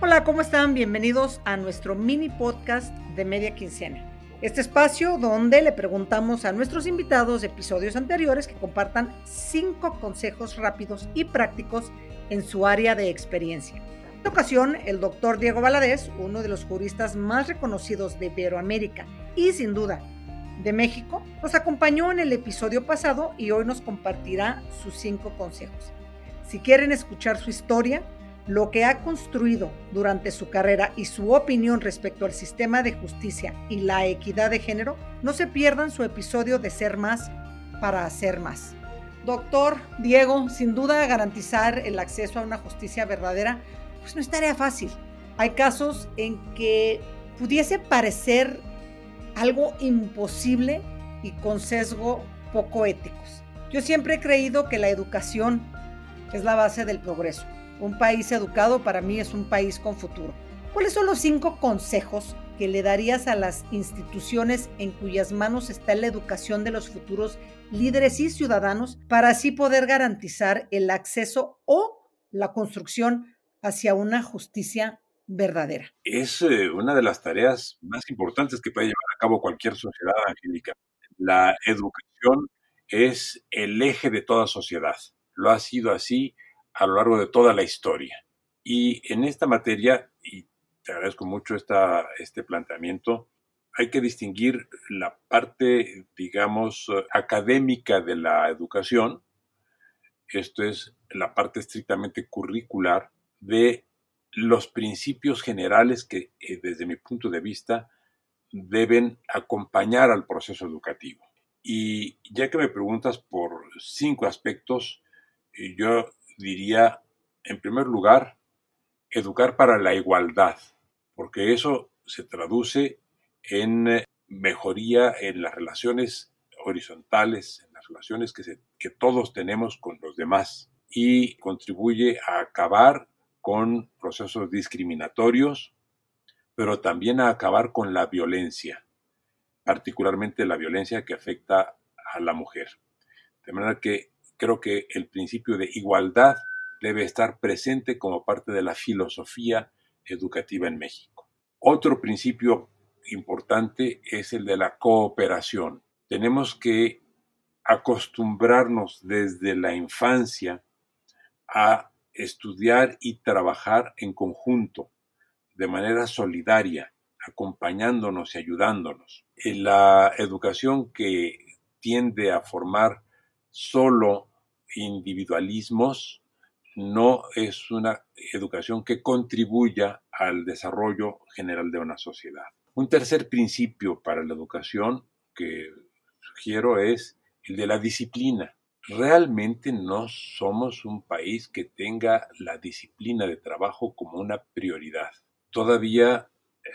Hola, ¿cómo están? Bienvenidos a nuestro mini podcast de Media Quincena. Este espacio donde le preguntamos a nuestros invitados de episodios anteriores que compartan cinco consejos rápidos y prácticos en su área de experiencia. En esta ocasión, el doctor Diego Valadez, uno de los juristas más reconocidos de Iberoamérica y sin duda de México, nos acompañó en el episodio pasado y hoy nos compartirá sus cinco consejos. Si quieren escuchar su historia, lo que ha construido durante su carrera y su opinión respecto al sistema de justicia y la equidad de género, no se pierdan su episodio de Ser Más para Hacer Más. Doctor Diego, sin duda garantizar el acceso a una justicia verdadera, pues no es tarea fácil. Hay casos en que pudiese parecer algo imposible y con sesgo poco éticos. Yo siempre he creído que la educación es la base del progreso un país educado para mí es un país con futuro. ¿Cuáles son los cinco consejos que le darías a las instituciones en cuyas manos está la educación de los futuros líderes y ciudadanos para así poder garantizar el acceso o la construcción hacia una justicia verdadera? Es eh, una de las tareas más importantes que puede llevar a cabo cualquier sociedad, Angélica. La educación es el eje de toda sociedad. Lo ha sido así a lo largo de toda la historia. Y en esta materia, y te agradezco mucho esta, este planteamiento, hay que distinguir la parte, digamos, académica de la educación, esto es la parte estrictamente curricular, de los principios generales que, eh, desde mi punto de vista, deben acompañar al proceso educativo. Y ya que me preguntas por cinco aspectos, eh, yo diría, en primer lugar, educar para la igualdad, porque eso se traduce en eh, mejoría en las relaciones horizontales, en las relaciones que, que todos tenemos con los demás y contribuye a acabar con procesos discriminatorios, pero también a acabar con la violencia, particularmente la violencia que afecta a la mujer. De manera que creo que el principio de igualdad debe estar presente como parte de la filosofía educativa en México. Otro principio importante es el de la cooperación. Tenemos que acostumbrarnos desde la infancia a estudiar y trabajar en conjunto, de manera solidaria, acompañándonos y ayudándonos. En la educación que tiende a formar solo individualismos, no es una educación que contribuya al desarrollo general de una sociedad. Un tercer principio para la educación que sugiero es el de la disciplina. Realmente no somos un país que tenga la disciplina de trabajo como una prioridad. Todavía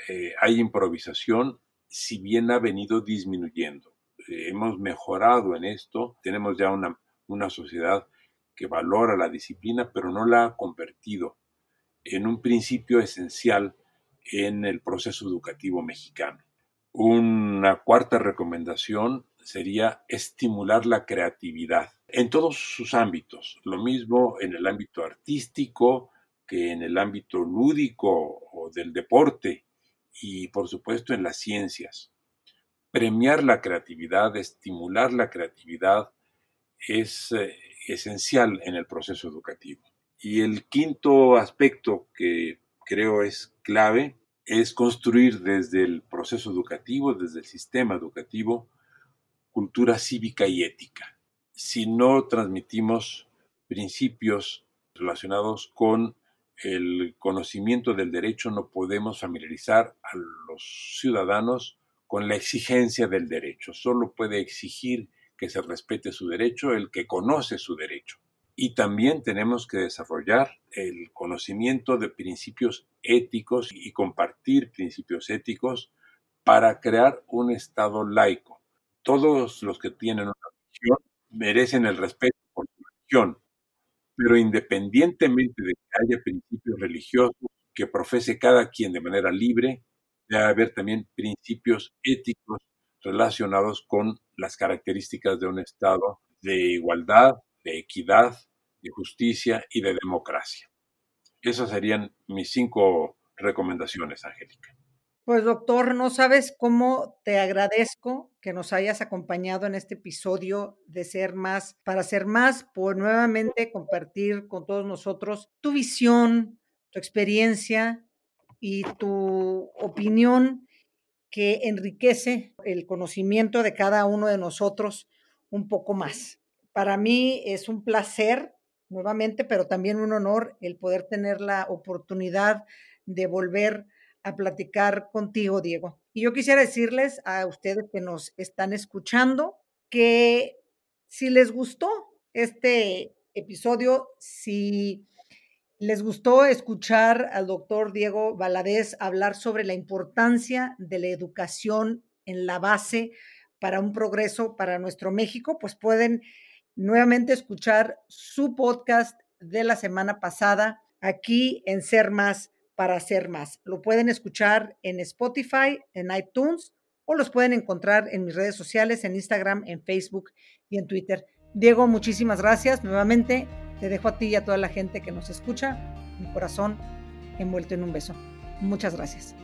eh, hay improvisación, si bien ha venido disminuyendo. Eh, hemos mejorado en esto, tenemos ya una una sociedad que valora la disciplina, pero no la ha convertido en un principio esencial en el proceso educativo mexicano. Una cuarta recomendación sería estimular la creatividad en todos sus ámbitos, lo mismo en el ámbito artístico que en el ámbito lúdico o del deporte y por supuesto en las ciencias. Premiar la creatividad, estimular la creatividad, es eh, esencial en el proceso educativo. Y el quinto aspecto que creo es clave es construir desde el proceso educativo, desde el sistema educativo, cultura cívica y ética. Si no transmitimos principios relacionados con el conocimiento del derecho, no podemos familiarizar a los ciudadanos con la exigencia del derecho. Solo puede exigir que se respete su derecho, el que conoce su derecho. Y también tenemos que desarrollar el conocimiento de principios éticos y compartir principios éticos para crear un Estado laico. Todos los que tienen una religión merecen el respeto por su religión, pero independientemente de que haya principios religiosos que profese cada quien de manera libre, debe haber también principios éticos relacionados con las características de un Estado de igualdad, de equidad, de justicia y de democracia. Esas serían mis cinco recomendaciones, Angélica. Pues doctor, no sabes cómo te agradezco que nos hayas acompañado en este episodio de Ser Más, para Ser Más, por nuevamente compartir con todos nosotros tu visión, tu experiencia y tu opinión que enriquece el conocimiento de cada uno de nosotros un poco más. Para mí es un placer nuevamente, pero también un honor el poder tener la oportunidad de volver a platicar contigo, Diego. Y yo quisiera decirles a ustedes que nos están escuchando que si les gustó este episodio, si les gustó escuchar al doctor Diego Valadez hablar sobre la importancia de la educación en la base para un progreso para nuestro México, pues pueden nuevamente escuchar su podcast de la semana pasada aquí en Ser Más para hacer más. Lo pueden escuchar en Spotify, en iTunes o los pueden encontrar en mis redes sociales, en Instagram, en Facebook y en Twitter. Diego, muchísimas gracias. Nuevamente te dejo a ti y a toda la gente que nos escucha mi corazón envuelto en un beso. Muchas gracias.